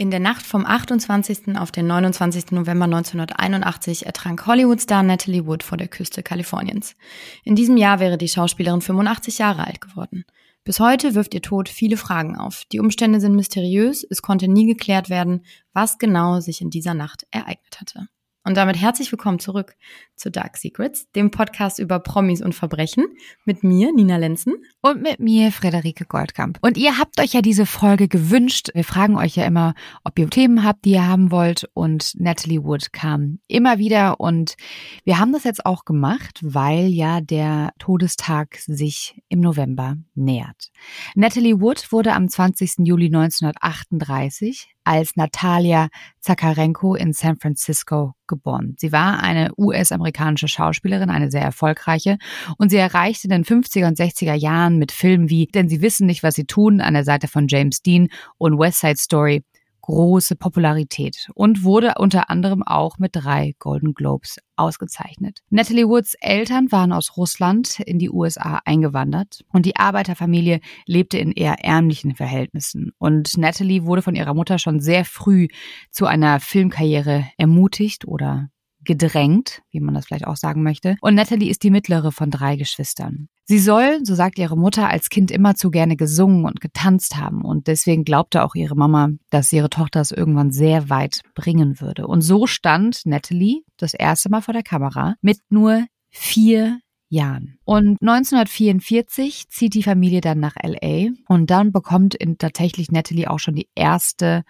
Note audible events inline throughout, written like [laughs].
In der Nacht vom 28. auf den 29. November 1981 ertrank Hollywood-Star Natalie Wood vor der Küste Kaliforniens. In diesem Jahr wäre die Schauspielerin 85 Jahre alt geworden. Bis heute wirft ihr Tod viele Fragen auf. Die Umstände sind mysteriös, es konnte nie geklärt werden, was genau sich in dieser Nacht ereignet hatte. Und damit herzlich willkommen zurück zu Dark Secrets, dem Podcast über Promis und Verbrechen mit mir, Nina Lenzen. Und mit mir, Frederike Goldkamp. Und ihr habt euch ja diese Folge gewünscht. Wir fragen euch ja immer, ob ihr Themen habt, die ihr haben wollt. Und Natalie Wood kam immer wieder. Und wir haben das jetzt auch gemacht, weil ja der Todestag sich im November nähert. Natalie Wood wurde am 20. Juli 1938 als Natalia Zakarenko in San Francisco geboren. Sie war eine US-amerikanische Schauspielerin, eine sehr erfolgreiche, und sie erreichte in den 50er und 60er Jahren mit Filmen wie Denn sie wissen nicht, was sie tun, an der Seite von James Dean und West Side Story große Popularität und wurde unter anderem auch mit drei Golden Globes ausgezeichnet. Natalie Woods Eltern waren aus Russland in die USA eingewandert und die Arbeiterfamilie lebte in eher ärmlichen Verhältnissen. Und Natalie wurde von ihrer Mutter schon sehr früh zu einer Filmkarriere ermutigt oder gedrängt, wie man das vielleicht auch sagen möchte. Und Natalie ist die mittlere von drei Geschwistern. Sie soll, so sagt ihre Mutter, als Kind immer zu gerne gesungen und getanzt haben. Und deswegen glaubte auch ihre Mama, dass ihre Tochter es irgendwann sehr weit bringen würde. Und so stand Natalie das erste Mal vor der Kamera mit nur vier Jahren. Und 1944 zieht die Familie dann nach LA und dann bekommt in tatsächlich Natalie auch schon die erste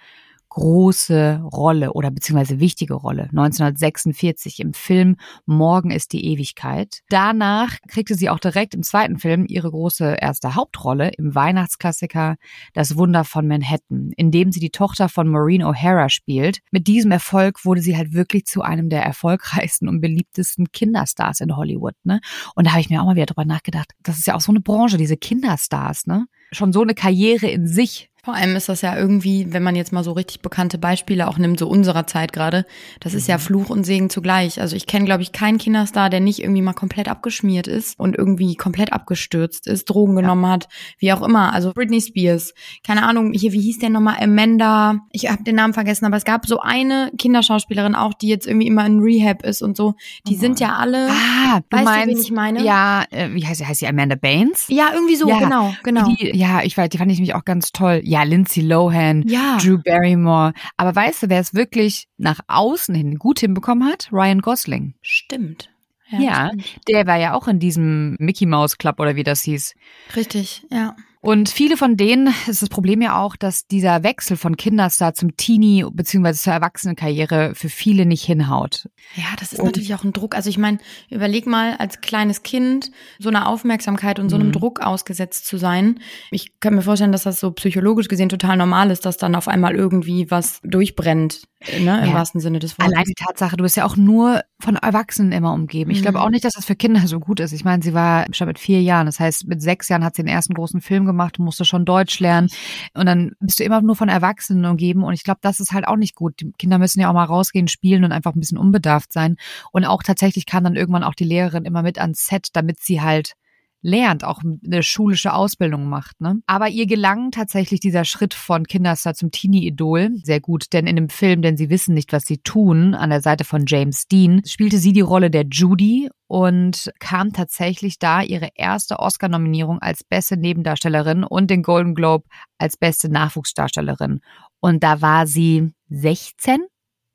große Rolle oder beziehungsweise wichtige Rolle 1946 im Film Morgen ist die Ewigkeit. Danach kriegte sie auch direkt im zweiten Film ihre große erste Hauptrolle im Weihnachtsklassiker Das Wunder von Manhattan, in dem sie die Tochter von Maureen O'Hara spielt. Mit diesem Erfolg wurde sie halt wirklich zu einem der erfolgreichsten und beliebtesten Kinderstars in Hollywood. Ne? Und da habe ich mir auch mal wieder drüber nachgedacht. Das ist ja auch so eine Branche, diese Kinderstars. Ne? Schon so eine Karriere in sich vor allem ist das ja irgendwie, wenn man jetzt mal so richtig bekannte Beispiele auch nimmt, so unserer Zeit gerade, das ist ja mhm. Fluch und Segen zugleich. Also ich kenne, glaube ich, keinen Kinderstar, der nicht irgendwie mal komplett abgeschmiert ist und irgendwie komplett abgestürzt ist, Drogen genommen ja. hat, wie auch immer. Also Britney Spears, keine Ahnung, hier, wie hieß der nochmal, Amanda, ich habe den Namen vergessen, aber es gab so eine Kinderschauspielerin auch, die jetzt irgendwie immer in Rehab ist und so. Die oh. sind ja alle, ah, du weißt meinst, du, wen ich meine? Ja, äh, wie heißt sie? Heißt sie Amanda Baines? Ja, irgendwie so, ja, genau, genau. Die, ja, ich weiß, die fand ich nämlich auch ganz toll ja, Lindsay Lohan, ja. Drew Barrymore. Aber weißt du, wer es wirklich nach außen hin gut hinbekommen hat? Ryan Gosling. Stimmt. Ja, ja stimmt. der war ja auch in diesem Mickey Mouse Club oder wie das hieß. Richtig, ja. Und viele von denen ist das Problem ja auch, dass dieser Wechsel von Kinderstar zum Teenie bzw. zur Erwachsenenkarriere für viele nicht hinhaut. Ja, das ist und natürlich auch ein Druck. Also ich meine, überleg mal, als kleines Kind so einer Aufmerksamkeit und so einem mhm. Druck ausgesetzt zu sein. Ich kann mir vorstellen, dass das so psychologisch gesehen total normal ist, dass dann auf einmal irgendwie was durchbrennt ne, im ja. wahrsten Sinne des Wortes. Allein die Tatsache, du bist ja auch nur von Erwachsenen immer umgeben. Ich mhm. glaube auch nicht, dass das für Kinder so gut ist. Ich meine, sie war schon mit vier Jahren. Das heißt, mit sechs Jahren hat sie den ersten großen Film gemacht, musste schon Deutsch lernen. Und dann bist du immer nur von Erwachsenen umgeben. Und ich glaube, das ist halt auch nicht gut. Die Kinder müssen ja auch mal rausgehen, spielen und einfach ein bisschen unbedarft sein. Und auch tatsächlich kam dann irgendwann auch die Lehrerin immer mit ans Set, damit sie halt lernt, auch eine schulische Ausbildung macht. Ne? Aber ihr gelang tatsächlich dieser Schritt von Kinderstar zum Teenie-Idol sehr gut, denn in dem Film, denn sie wissen nicht, was sie tun, an der Seite von James Dean, spielte sie die Rolle der Judy und kam tatsächlich da ihre erste Oscar-Nominierung als beste Nebendarstellerin und den Golden Globe als beste Nachwuchsdarstellerin. Und da war sie 16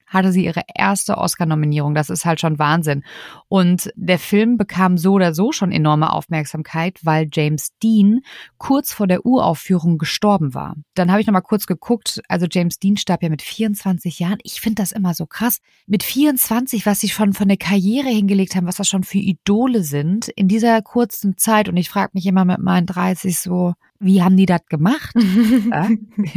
hatte sie ihre erste Oscar-Nominierung. Das ist halt schon Wahnsinn. Und der Film bekam so oder so schon enorme Aufmerksamkeit, weil James Dean kurz vor der Uraufführung gestorben war. Dann habe ich nochmal kurz geguckt. Also James Dean starb ja mit 24 Jahren. Ich finde das immer so krass. Mit 24, was sie schon von der Karriere hingelegt haben, was das schon für Idole sind in dieser kurzen Zeit. Und ich frage mich immer mit meinen 30 so, wie haben die das gemacht? [laughs] ja?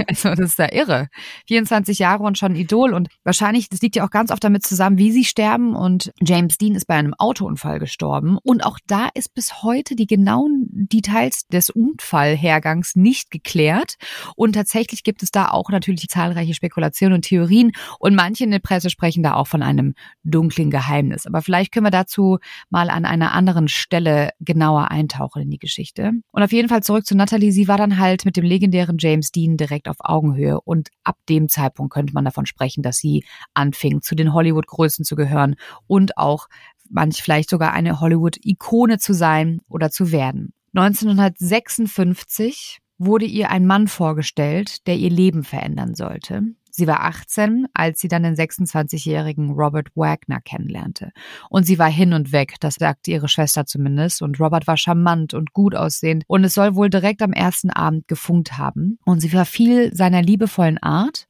Also das ist ja irre. 24 Jahre und schon Idol und wahrscheinlich, das liegt ja auch ganz oft damit zusammen, wie sie sterben und James Dean ist bei einem Autounfall gestorben und auch da ist bis heute die genauen Details des Unfallhergangs nicht geklärt und tatsächlich gibt es da auch natürlich zahlreiche Spekulationen und Theorien und manche in der Presse sprechen da auch von einem dunklen Geheimnis. Aber vielleicht können wir dazu mal an einer anderen Stelle genauer eintauchen in die Geschichte. Und auf jeden Fall zurück zu Natalie sie war dann halt mit dem legendären James Dean direkt auf Augenhöhe und ab dem Zeitpunkt könnte man davon sprechen, dass sie anfing, zu den Hollywood-Größen zu gehören und auch manch vielleicht sogar eine Hollywood-Ikone zu sein oder zu werden. 1956 wurde ihr ein Mann vorgestellt, der ihr Leben verändern sollte. Sie war 18, als sie dann den 26-jährigen Robert Wagner kennenlernte. Und sie war hin und weg, das sagte ihre Schwester zumindest. Und Robert war charmant und gut aussehend. Und es soll wohl direkt am ersten Abend gefunkt haben. Und sie verfiel seiner liebevollen Art.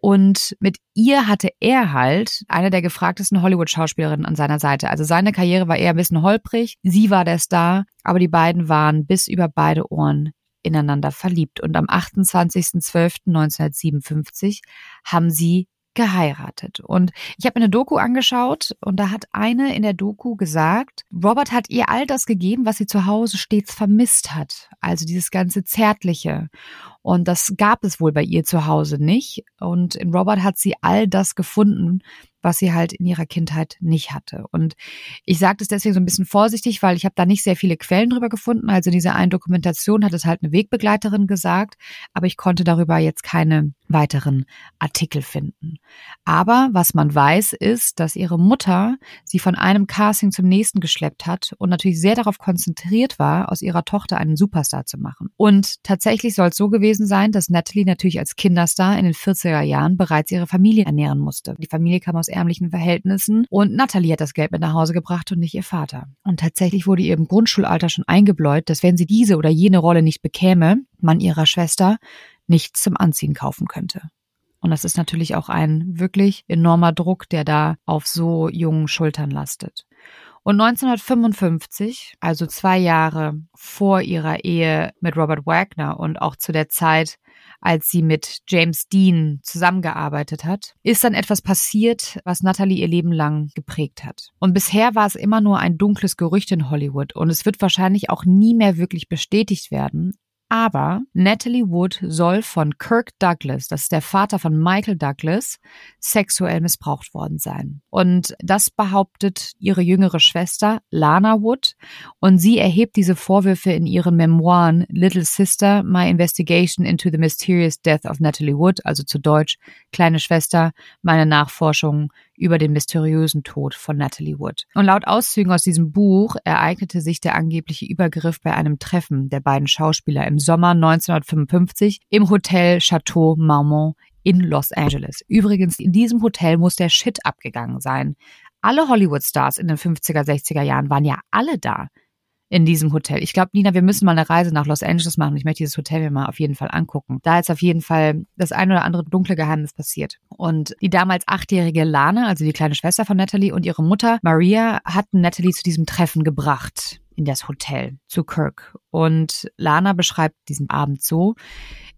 Und mit ihr hatte er halt eine der gefragtesten Hollywood-Schauspielerinnen an seiner Seite. Also seine Karriere war eher ein bisschen holprig. Sie war der Star, aber die beiden waren bis über beide Ohren ineinander verliebt und am 28.12.1957 haben sie geheiratet. Und ich habe mir eine Doku angeschaut und da hat eine in der Doku gesagt, Robert hat ihr all das gegeben, was sie zu Hause stets vermisst hat. Also dieses ganze Zärtliche. Und das gab es wohl bei ihr zu Hause nicht. Und in Robert hat sie all das gefunden, was sie halt in ihrer Kindheit nicht hatte. Und ich sage das deswegen so ein bisschen vorsichtig, weil ich habe da nicht sehr viele Quellen drüber gefunden. Also in dieser einen Dokumentation hat es halt eine Wegbegleiterin gesagt, aber ich konnte darüber jetzt keine weiteren Artikel finden. Aber was man weiß, ist, dass ihre Mutter sie von einem Casting zum nächsten geschleppt hat und natürlich sehr darauf konzentriert war, aus ihrer Tochter einen Superstar zu machen. Und tatsächlich soll es so gewesen sein, dass Natalie natürlich als Kinderstar in den 40er Jahren bereits ihre Familie ernähren musste. Die Familie kam aus ärmlichen Verhältnissen und Natalie hat das Geld mit nach Hause gebracht und nicht ihr Vater. Und tatsächlich wurde ihr im Grundschulalter schon eingebläut, dass wenn sie diese oder jene Rolle nicht bekäme, man ihrer Schwester nichts zum Anziehen kaufen könnte. Und das ist natürlich auch ein wirklich enormer Druck, der da auf so jungen Schultern lastet. Und 1955, also zwei Jahre vor ihrer Ehe mit Robert Wagner und auch zu der Zeit, als sie mit James Dean zusammengearbeitet hat, ist dann etwas passiert, was Natalie ihr Leben lang geprägt hat. Und bisher war es immer nur ein dunkles Gerücht in Hollywood und es wird wahrscheinlich auch nie mehr wirklich bestätigt werden. Aber Natalie Wood soll von Kirk Douglas, das ist der Vater von Michael Douglas, sexuell missbraucht worden sein. Und das behauptet ihre jüngere Schwester Lana Wood. Und sie erhebt diese Vorwürfe in ihren Memoiren Little Sister, My Investigation into the Mysterious Death of Natalie Wood, also zu Deutsch Kleine Schwester, meine Nachforschungen über den mysteriösen Tod von Natalie Wood. Und laut Auszügen aus diesem Buch ereignete sich der angebliche Übergriff bei einem Treffen der beiden Schauspieler im Sommer 1955 im Hotel Chateau Marmont in Los Angeles. Übrigens, in diesem Hotel muss der Shit abgegangen sein. Alle Hollywood-Stars in den 50er, 60er Jahren waren ja alle da in diesem Hotel. Ich glaube, Nina, wir müssen mal eine Reise nach Los Angeles machen. Ich möchte dieses Hotel mir mal auf jeden Fall angucken. Da ist auf jeden Fall das ein oder andere dunkle Geheimnis passiert. Und die damals achtjährige Lana, also die kleine Schwester von Natalie und ihre Mutter Maria hatten Natalie zu diesem Treffen gebracht in das Hotel zu Kirk. Und Lana beschreibt diesen Abend so.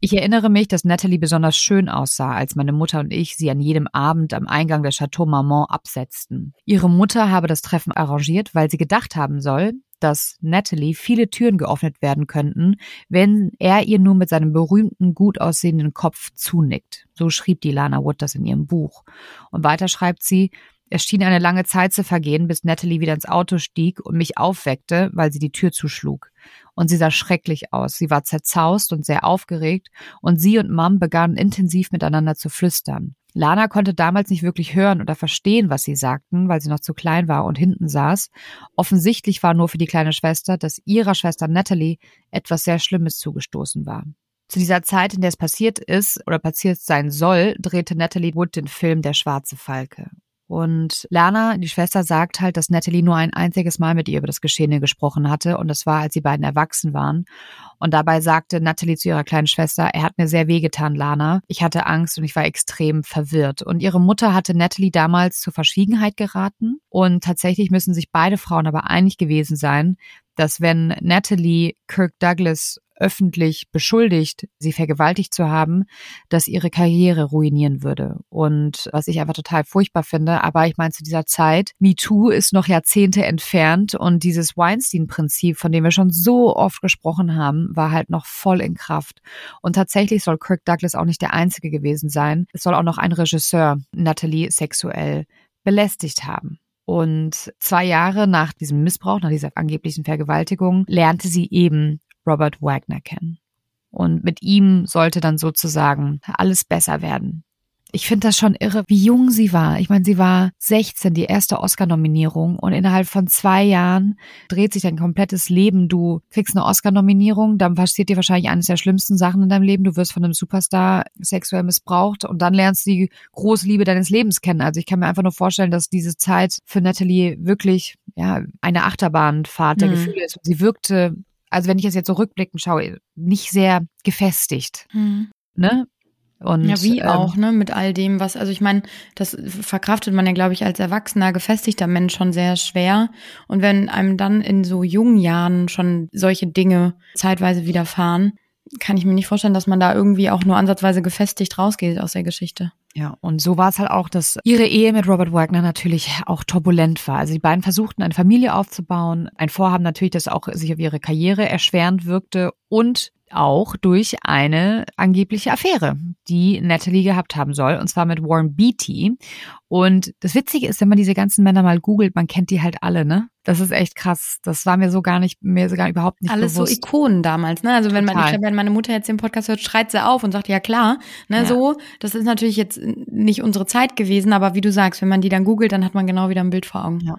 Ich erinnere mich, dass Natalie besonders schön aussah, als meine Mutter und ich sie an jedem Abend am Eingang der Chateau Marmont absetzten. Ihre Mutter habe das Treffen arrangiert, weil sie gedacht haben soll, dass Natalie viele Türen geöffnet werden könnten, wenn er ihr nur mit seinem berühmten, gut aussehenden Kopf zunickt. So schrieb die Lana Wood das in ihrem Buch. Und weiter schreibt sie, es schien eine lange Zeit zu vergehen, bis Natalie wieder ins Auto stieg und mich aufweckte, weil sie die Tür zuschlug. Und sie sah schrecklich aus. Sie war zerzaust und sehr aufgeregt, und sie und Mom begannen intensiv miteinander zu flüstern. Lana konnte damals nicht wirklich hören oder verstehen, was sie sagten, weil sie noch zu klein war und hinten saß. Offensichtlich war nur für die kleine Schwester, dass ihrer Schwester Natalie etwas sehr Schlimmes zugestoßen war. Zu dieser Zeit, in der es passiert ist oder passiert sein soll, drehte Natalie Wood den Film Der schwarze Falke. Und Lana, die Schwester, sagt halt, dass Natalie nur ein einziges Mal mit ihr über das Geschehene gesprochen hatte. Und das war, als sie beiden erwachsen waren. Und dabei sagte Natalie zu ihrer kleinen Schwester, er hat mir sehr wehgetan, Lana. Ich hatte Angst und ich war extrem verwirrt. Und ihre Mutter hatte Natalie damals zur Verschwiegenheit geraten. Und tatsächlich müssen sich beide Frauen aber einig gewesen sein, dass wenn Natalie Kirk Douglas öffentlich beschuldigt, sie vergewaltigt zu haben, dass ihre Karriere ruinieren würde. Und was ich einfach total furchtbar finde, aber ich meine zu dieser Zeit, MeToo ist noch Jahrzehnte entfernt und dieses Weinstein-Prinzip, von dem wir schon so oft gesprochen haben, war halt noch voll in Kraft. Und tatsächlich soll Kirk Douglas auch nicht der Einzige gewesen sein. Es soll auch noch ein Regisseur Natalie sexuell belästigt haben. Und zwei Jahre nach diesem Missbrauch, nach dieser angeblichen Vergewaltigung, lernte sie eben Robert Wagner kennen. Und mit ihm sollte dann sozusagen alles besser werden ich finde das schon irre, wie jung sie war. Ich meine, sie war 16, die erste Oscar-Nominierung und innerhalb von zwei Jahren dreht sich dein komplettes Leben. Du kriegst eine Oscar-Nominierung, dann passiert dir wahrscheinlich eines der schlimmsten Sachen in deinem Leben. Du wirst von einem Superstar sexuell missbraucht und dann lernst du die große Liebe deines Lebens kennen. Also ich kann mir einfach nur vorstellen, dass diese Zeit für Natalie wirklich ja eine Achterbahnfahrt der mhm. Gefühle ist. Sie wirkte also wenn ich es jetzt so rückblickend schaue, nicht sehr gefestigt. Mhm. Ne? Und, ja, wie ähm, auch, ne, mit all dem, was, also ich meine, das verkraftet man ja, glaube ich, als erwachsener, gefestigter Mensch schon sehr schwer. Und wenn einem dann in so jungen Jahren schon solche Dinge zeitweise widerfahren, kann ich mir nicht vorstellen, dass man da irgendwie auch nur ansatzweise gefestigt rausgeht aus der Geschichte. Ja, und so war es halt auch, dass ihre Ehe mit Robert Wagner natürlich auch turbulent war. Also die beiden versuchten eine Familie aufzubauen, ein Vorhaben natürlich, das auch sich auf ihre Karriere erschwerend wirkte und auch durch eine angebliche Affäre, die Natalie gehabt haben soll, und zwar mit Warren Beatty. Und das Witzige ist, wenn man diese ganzen Männer mal googelt, man kennt die halt alle, ne? Das ist echt krass. Das war mir so gar nicht, mir sogar überhaupt nicht Alles bewusst. so Ikonen damals, ne? Also wenn man, ich glaube, wenn meine Mutter jetzt den Podcast hört, schreit sie auf und sagt, ja klar, ne, ja. so. Das ist natürlich jetzt nicht unsere Zeit gewesen, aber wie du sagst, wenn man die dann googelt, dann hat man genau wieder ein Bild vor Augen. Ja.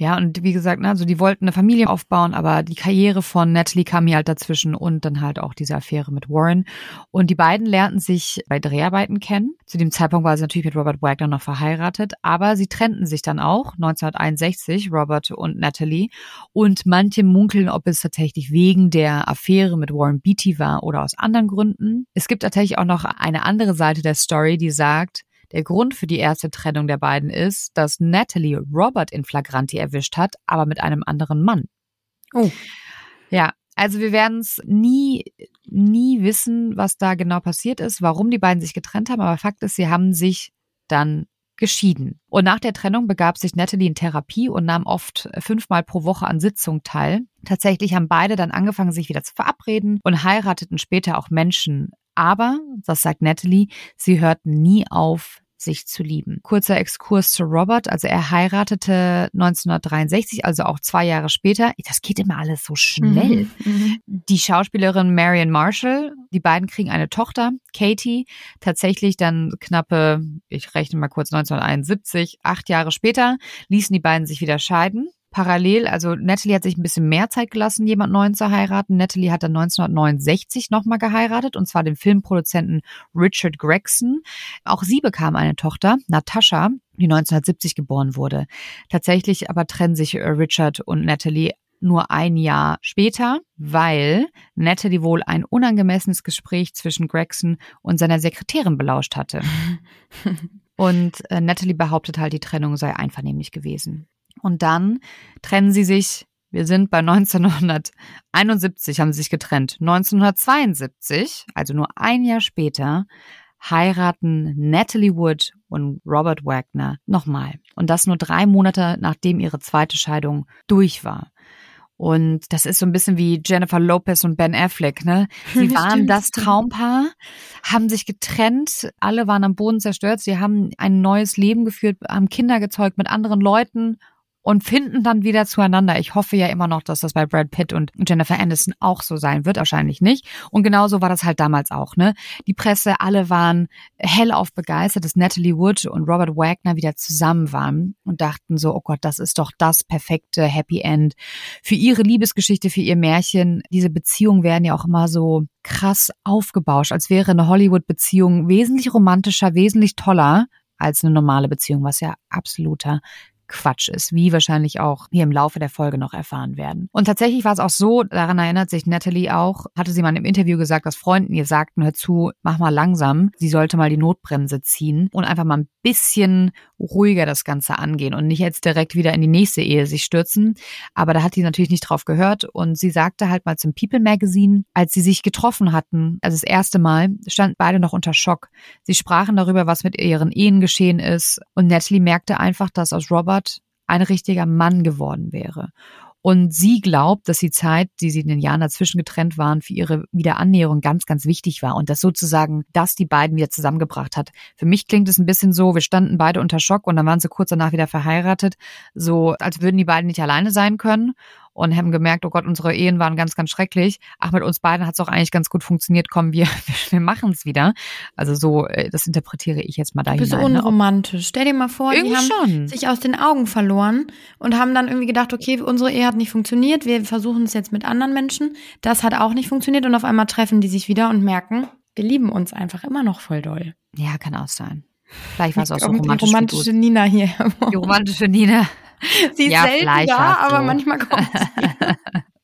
Ja, und wie gesagt, ne, also die wollten eine Familie aufbauen, aber die Karriere von Natalie kam hier halt dazwischen und dann halt auch diese Affäre mit Warren. Und die beiden lernten sich bei Dreharbeiten kennen. Zu dem Zeitpunkt war sie natürlich mit Robert Wagner noch verheiratet, aber sie trennten sich dann auch 1961, Robert und Natalie. Und manche munkeln, ob es tatsächlich wegen der Affäre mit Warren Beatty war oder aus anderen Gründen. Es gibt tatsächlich auch noch eine andere Seite der Story, die sagt, der Grund für die erste Trennung der beiden ist, dass Natalie Robert in Flagranti erwischt hat, aber mit einem anderen Mann. Oh. Ja, also wir werden es nie, nie wissen, was da genau passiert ist, warum die beiden sich getrennt haben, aber Fakt ist, sie haben sich dann geschieden. Und nach der Trennung begab sich Natalie in Therapie und nahm oft fünfmal pro Woche an Sitzungen teil. Tatsächlich haben beide dann angefangen, sich wieder zu verabreden und heirateten später auch Menschen aber, das sagt Natalie, sie hörten nie auf, sich zu lieben. Kurzer Exkurs zu Robert. Also er heiratete 1963, also auch zwei Jahre später. Das geht immer alles so schnell. Mhm, mhm. Die Schauspielerin Marion Marshall. Die beiden kriegen eine Tochter, Katie. Tatsächlich dann knappe, ich rechne mal kurz, 1971, acht Jahre später, ließen die beiden sich wieder scheiden parallel, also Natalie hat sich ein bisschen mehr Zeit gelassen, jemand Neuen zu heiraten. Natalie hat dann 1969 nochmal geheiratet, und zwar den Filmproduzenten Richard Gregson. Auch sie bekam eine Tochter, Natascha, die 1970 geboren wurde. Tatsächlich aber trennen sich äh, Richard und Natalie nur ein Jahr später, weil Natalie wohl ein unangemessenes Gespräch zwischen Gregson und seiner Sekretärin belauscht hatte. [laughs] Und äh, Natalie behauptet halt, die Trennung sei einvernehmlich gewesen. Und dann trennen sie sich. Wir sind bei 1971, haben sie sich getrennt. 1972, also nur ein Jahr später, heiraten Natalie Wood und Robert Wagner nochmal. Und das nur drei Monate nachdem ihre zweite Scheidung durch war. Und das ist so ein bisschen wie Jennifer Lopez und Ben Affleck, ne? Sie [laughs] waren das Traumpaar, haben sich getrennt, alle waren am Boden zerstört, sie haben ein neues Leben geführt, haben Kinder gezeugt mit anderen Leuten und finden dann wieder zueinander. Ich hoffe ja immer noch, dass das bei Brad Pitt und Jennifer Aniston auch so sein wird, wahrscheinlich nicht. Und genauso war das halt damals auch, ne? Die Presse, alle waren hellauf begeistert, dass Natalie Wood und Robert Wagner wieder zusammen waren und dachten so, oh Gott, das ist doch das perfekte Happy End für ihre Liebesgeschichte, für ihr Märchen. Diese Beziehungen werden ja auch immer so krass aufgebauscht, als wäre eine Hollywood-Beziehung wesentlich romantischer, wesentlich toller als eine normale Beziehung, was ja absoluter Quatsch ist, wie wahrscheinlich auch hier im Laufe der Folge noch erfahren werden. Und tatsächlich war es auch so, daran erinnert sich Natalie auch, hatte sie mal im Interview gesagt, dass Freunden ihr sagten, hör zu, mach mal langsam, sie sollte mal die Notbremse ziehen und einfach mal ein bisschen ruhiger das Ganze angehen und nicht jetzt direkt wieder in die nächste Ehe sich stürzen. Aber da hat sie natürlich nicht drauf gehört und sie sagte halt mal zum People Magazine, als sie sich getroffen hatten, also das erste Mal, standen beide noch unter Schock. Sie sprachen darüber, was mit ihren Ehen geschehen ist und Natalie merkte einfach, dass aus Robert ein richtiger Mann geworden wäre. Und sie glaubt, dass die Zeit, die sie in den Jahren dazwischen getrennt waren, für ihre Wiederannäherung ganz, ganz wichtig war und dass sozusagen das die beiden wieder zusammengebracht hat. Für mich klingt es ein bisschen so, wir standen beide unter Schock und dann waren sie kurz danach wieder verheiratet, so als würden die beiden nicht alleine sein können. Und haben gemerkt, oh Gott, unsere Ehen waren ganz, ganz schrecklich. Ach, mit uns beiden hat es auch eigentlich ganz gut funktioniert. Komm, wir, [laughs] wir machen es wieder. Also so, äh, das interpretiere ich jetzt mal da hinein. Bist ne? unromantisch. Stell dir mal vor, irgendwie die haben schon. sich aus den Augen verloren und haben dann irgendwie gedacht, okay, unsere Ehe hat nicht funktioniert. Wir versuchen es jetzt mit anderen Menschen. Das hat auch nicht funktioniert und auf einmal treffen die sich wieder und merken, wir lieben uns einfach immer noch voll doll. Ja, kann auch sein. Vielleicht war es auch so romantisch. Die romantische Nina hier. Die romantische Nina. [laughs] Sie ist ja, selten da, aber so. manchmal kommt [laughs] sie.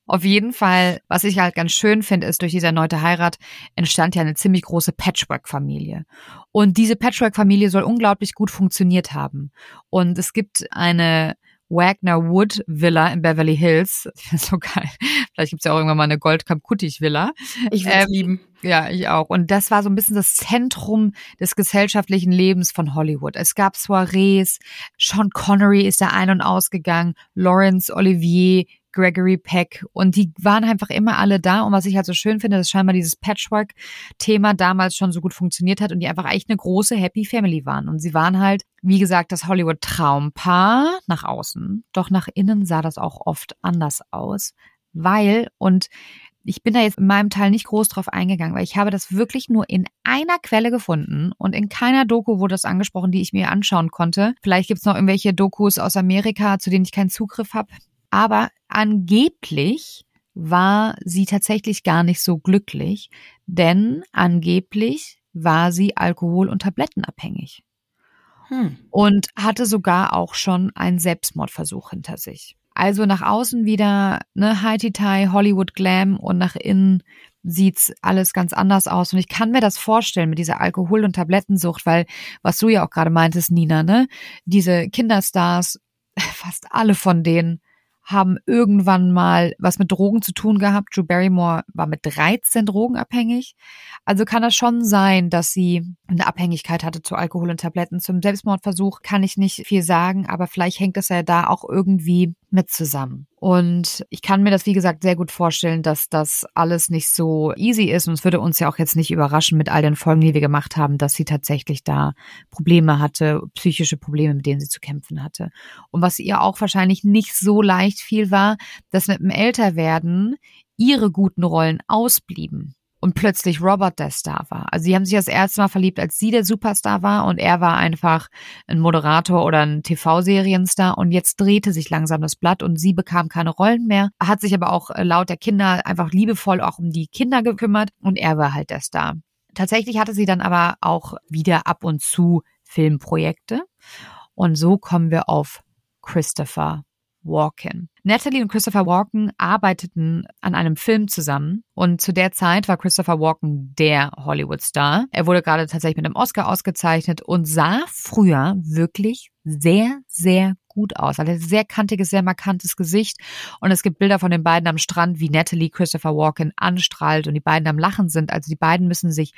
Auf jeden Fall, was ich halt ganz schön finde, ist, durch diese erneute Heirat entstand ja eine ziemlich große Patchwork-Familie. Und diese Patchwork-Familie soll unglaublich gut funktioniert haben. Und es gibt eine Wagner Wood Villa in Beverly Hills. [laughs] Ich finde so geil. Vielleicht gibt's ja auch irgendwann mal eine Goldkamp Kuttig Villa. Ich würde ähm, lieben. Ja, ich auch. Und das war so ein bisschen das Zentrum des gesellschaftlichen Lebens von Hollywood. Es gab Soirees, Sean Connery ist da ein- und ausgegangen, Laurence Olivier, Gregory Peck. Und die waren einfach immer alle da. Und was ich halt so schön finde, dass scheinbar dieses Patchwork-Thema damals schon so gut funktioniert hat und die einfach echt eine große Happy Family waren. Und sie waren halt, wie gesagt, das Hollywood-Traumpaar. Nach außen, doch nach innen sah das auch oft anders aus, weil und ich bin da jetzt in meinem Teil nicht groß drauf eingegangen, weil ich habe das wirklich nur in einer Quelle gefunden und in keiner Doku wurde das angesprochen, die ich mir anschauen konnte. Vielleicht gibt's noch irgendwelche Dokus aus Amerika, zu denen ich keinen Zugriff habe. Aber angeblich war sie tatsächlich gar nicht so glücklich, denn angeblich war sie alkohol- und tablettenabhängig. Hm. Und hatte sogar auch schon einen Selbstmordversuch hinter sich. Also nach außen wieder ne Haiti-Tai, Hollywood Glam und nach innen sieht's alles ganz anders aus. Und ich kann mir das vorstellen mit dieser Alkohol- und Tablettensucht, weil, was du ja auch gerade meintest, Nina, ne? Diese Kinderstars, [laughs] fast alle von denen haben irgendwann mal was mit Drogen zu tun gehabt. Drew Barrymore war mit 13 drogenabhängig. Also kann das schon sein, dass sie eine Abhängigkeit hatte zu Alkohol und Tabletten. Zum Selbstmordversuch kann ich nicht viel sagen, aber vielleicht hängt es ja da auch irgendwie mit zusammen. Und ich kann mir das, wie gesagt, sehr gut vorstellen, dass das alles nicht so easy ist. Und es würde uns ja auch jetzt nicht überraschen mit all den Folgen, die wir gemacht haben, dass sie tatsächlich da Probleme hatte, psychische Probleme, mit denen sie zu kämpfen hatte. Und was ihr auch wahrscheinlich nicht so leicht fiel, war, dass mit dem Älterwerden ihre guten Rollen ausblieben und plötzlich Robert der Star war. Also sie haben sich das erste Mal verliebt, als sie der Superstar war und er war einfach ein Moderator oder ein TV-Serienstar und jetzt drehte sich langsam das Blatt und sie bekam keine Rollen mehr, hat sich aber auch äh, laut der Kinder einfach liebevoll auch um die Kinder gekümmert und er war halt der Star. Tatsächlich hatte sie dann aber auch wieder ab und zu Filmprojekte und so kommen wir auf Christopher Walken. Natalie und Christopher Walken arbeiteten an einem Film zusammen und zu der Zeit war Christopher Walken der Hollywood-Star. Er wurde gerade tatsächlich mit einem Oscar ausgezeichnet und sah früher wirklich sehr, sehr gut aus. Er hat ein sehr kantiges, sehr markantes Gesicht und es gibt Bilder von den beiden am Strand, wie Natalie Christopher Walken anstrahlt und die beiden am Lachen sind. Also die beiden müssen sich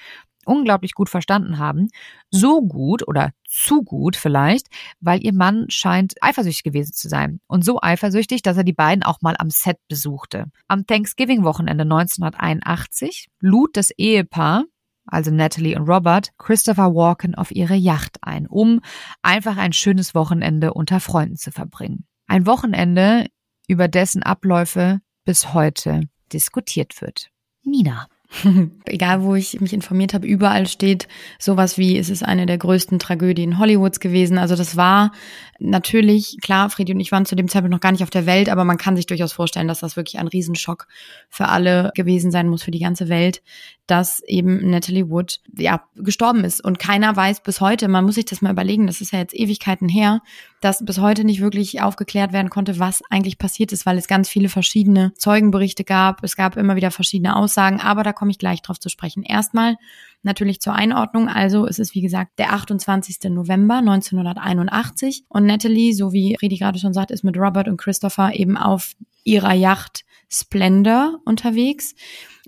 unglaublich gut verstanden haben. So gut oder zu gut vielleicht, weil ihr Mann scheint eifersüchtig gewesen zu sein. Und so eifersüchtig, dass er die beiden auch mal am Set besuchte. Am Thanksgiving-Wochenende 1981 lud das Ehepaar also Natalie und Robert, Christopher Walken auf ihre Yacht ein, um einfach ein schönes Wochenende unter Freunden zu verbringen. Ein Wochenende, über dessen Abläufe bis heute diskutiert wird. Nina. [laughs] Egal, wo ich mich informiert habe, überall steht sowas wie, es ist eine der größten Tragödien Hollywoods gewesen. Also das war natürlich, klar, Friedi und ich waren zu dem Zeitpunkt noch gar nicht auf der Welt, aber man kann sich durchaus vorstellen, dass das wirklich ein Riesenschock für alle gewesen sein muss, für die ganze Welt, dass eben Natalie Wood, ja, gestorben ist. Und keiner weiß bis heute, man muss sich das mal überlegen, das ist ja jetzt Ewigkeiten her, dass bis heute nicht wirklich aufgeklärt werden konnte, was eigentlich passiert ist, weil es ganz viele verschiedene Zeugenberichte gab. Es gab immer wieder verschiedene Aussagen, aber da komme ich gleich drauf zu sprechen. Erstmal natürlich zur Einordnung. Also es ist wie gesagt der 28. November 1981 und Natalie, so wie Redi gerade schon sagt, ist mit Robert und Christopher eben auf ihrer Yacht Splendor unterwegs.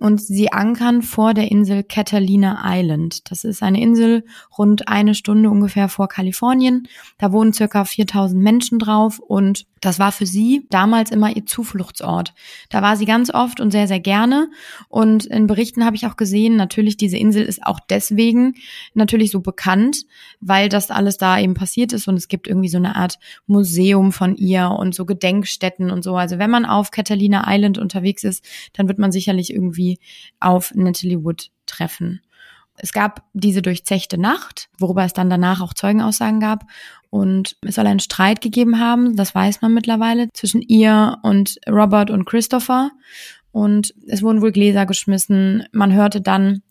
Und sie ankern vor der Insel Catalina Island. Das ist eine Insel rund eine Stunde ungefähr vor Kalifornien. Da wohnen circa 4000 Menschen drauf und das war für sie damals immer ihr Zufluchtsort. Da war sie ganz oft und sehr, sehr gerne. Und in Berichten habe ich auch gesehen, natürlich diese Insel ist auch deswegen natürlich so bekannt, weil das alles da eben passiert ist und es gibt irgendwie so eine Art Museum von ihr und so Gedenkstätten und so. Also wenn man auf Catalina Island unterwegs ist, dann wird man sicherlich irgendwie auf Natalie Wood treffen. Es gab diese durchzechte Nacht, worüber es dann danach auch Zeugenaussagen gab. Und es soll einen Streit gegeben haben, das weiß man mittlerweile, zwischen ihr und Robert und Christopher. Und es wurden wohl Gläser geschmissen. Man hörte dann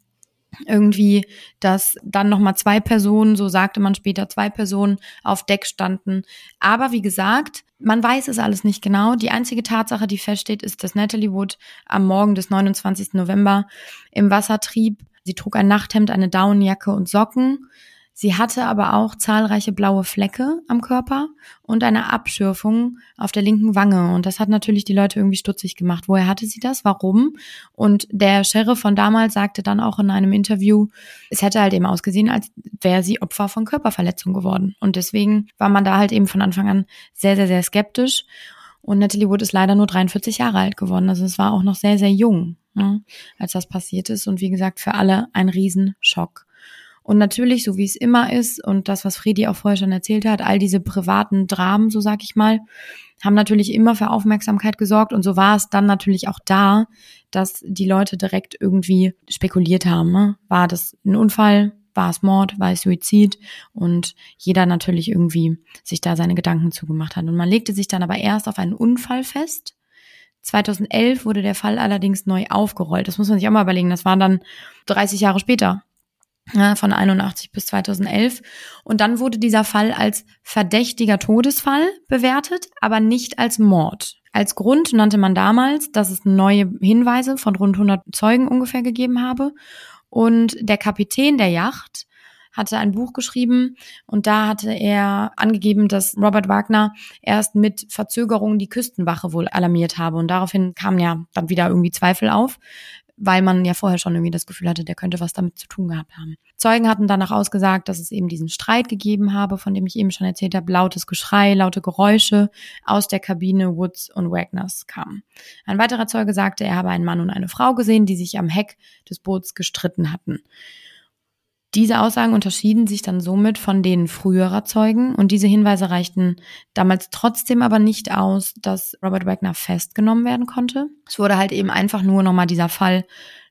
irgendwie, dass dann nochmal zwei Personen, so sagte man später, zwei Personen auf Deck standen. Aber wie gesagt, man weiß es alles nicht genau. Die einzige Tatsache, die feststeht, ist, dass Natalie Wood am Morgen des 29. November im Wasser trieb. Sie trug ein Nachthemd, eine Daunenjacke und Socken. Sie hatte aber auch zahlreiche blaue Flecke am Körper und eine Abschürfung auf der linken Wange. Und das hat natürlich die Leute irgendwie stutzig gemacht. Woher hatte sie das? Warum? Und der Sheriff von damals sagte dann auch in einem Interview, es hätte halt eben ausgesehen, als wäre sie Opfer von Körperverletzung geworden. Und deswegen war man da halt eben von Anfang an sehr, sehr, sehr skeptisch. Und Natalie Wood ist leider nur 43 Jahre alt geworden. Also es war auch noch sehr, sehr jung, ne, als das passiert ist. Und wie gesagt, für alle ein Riesenschock. Und natürlich, so wie es immer ist, und das, was Fredi auch vorher schon erzählt hat, all diese privaten Dramen, so sag ich mal, haben natürlich immer für Aufmerksamkeit gesorgt. Und so war es dann natürlich auch da, dass die Leute direkt irgendwie spekuliert haben. Ne? War das ein Unfall? War es Mord? War es Suizid? Und jeder natürlich irgendwie sich da seine Gedanken zugemacht hat. Und man legte sich dann aber erst auf einen Unfall fest. 2011 wurde der Fall allerdings neu aufgerollt. Das muss man sich auch mal überlegen. Das war dann 30 Jahre später von 81 bis 2011. Und dann wurde dieser Fall als verdächtiger Todesfall bewertet, aber nicht als Mord. Als Grund nannte man damals, dass es neue Hinweise von rund 100 Zeugen ungefähr gegeben habe. Und der Kapitän der Yacht hatte ein Buch geschrieben und da hatte er angegeben, dass Robert Wagner erst mit Verzögerung die Küstenwache wohl alarmiert habe und daraufhin kamen ja dann wieder irgendwie Zweifel auf weil man ja vorher schon irgendwie das Gefühl hatte, der könnte was damit zu tun gehabt haben. Zeugen hatten danach ausgesagt, dass es eben diesen Streit gegeben habe, von dem ich eben schon erzählt habe, lautes Geschrei, laute Geräusche aus der Kabine Woods und Wagners kamen. Ein weiterer Zeuge sagte, er habe einen Mann und eine Frau gesehen, die sich am Heck des Boots gestritten hatten. Diese Aussagen unterschieden sich dann somit von denen früherer Zeugen und diese Hinweise reichten damals trotzdem aber nicht aus, dass Robert Wagner festgenommen werden konnte. Es wurde halt eben einfach nur nochmal dieser Fall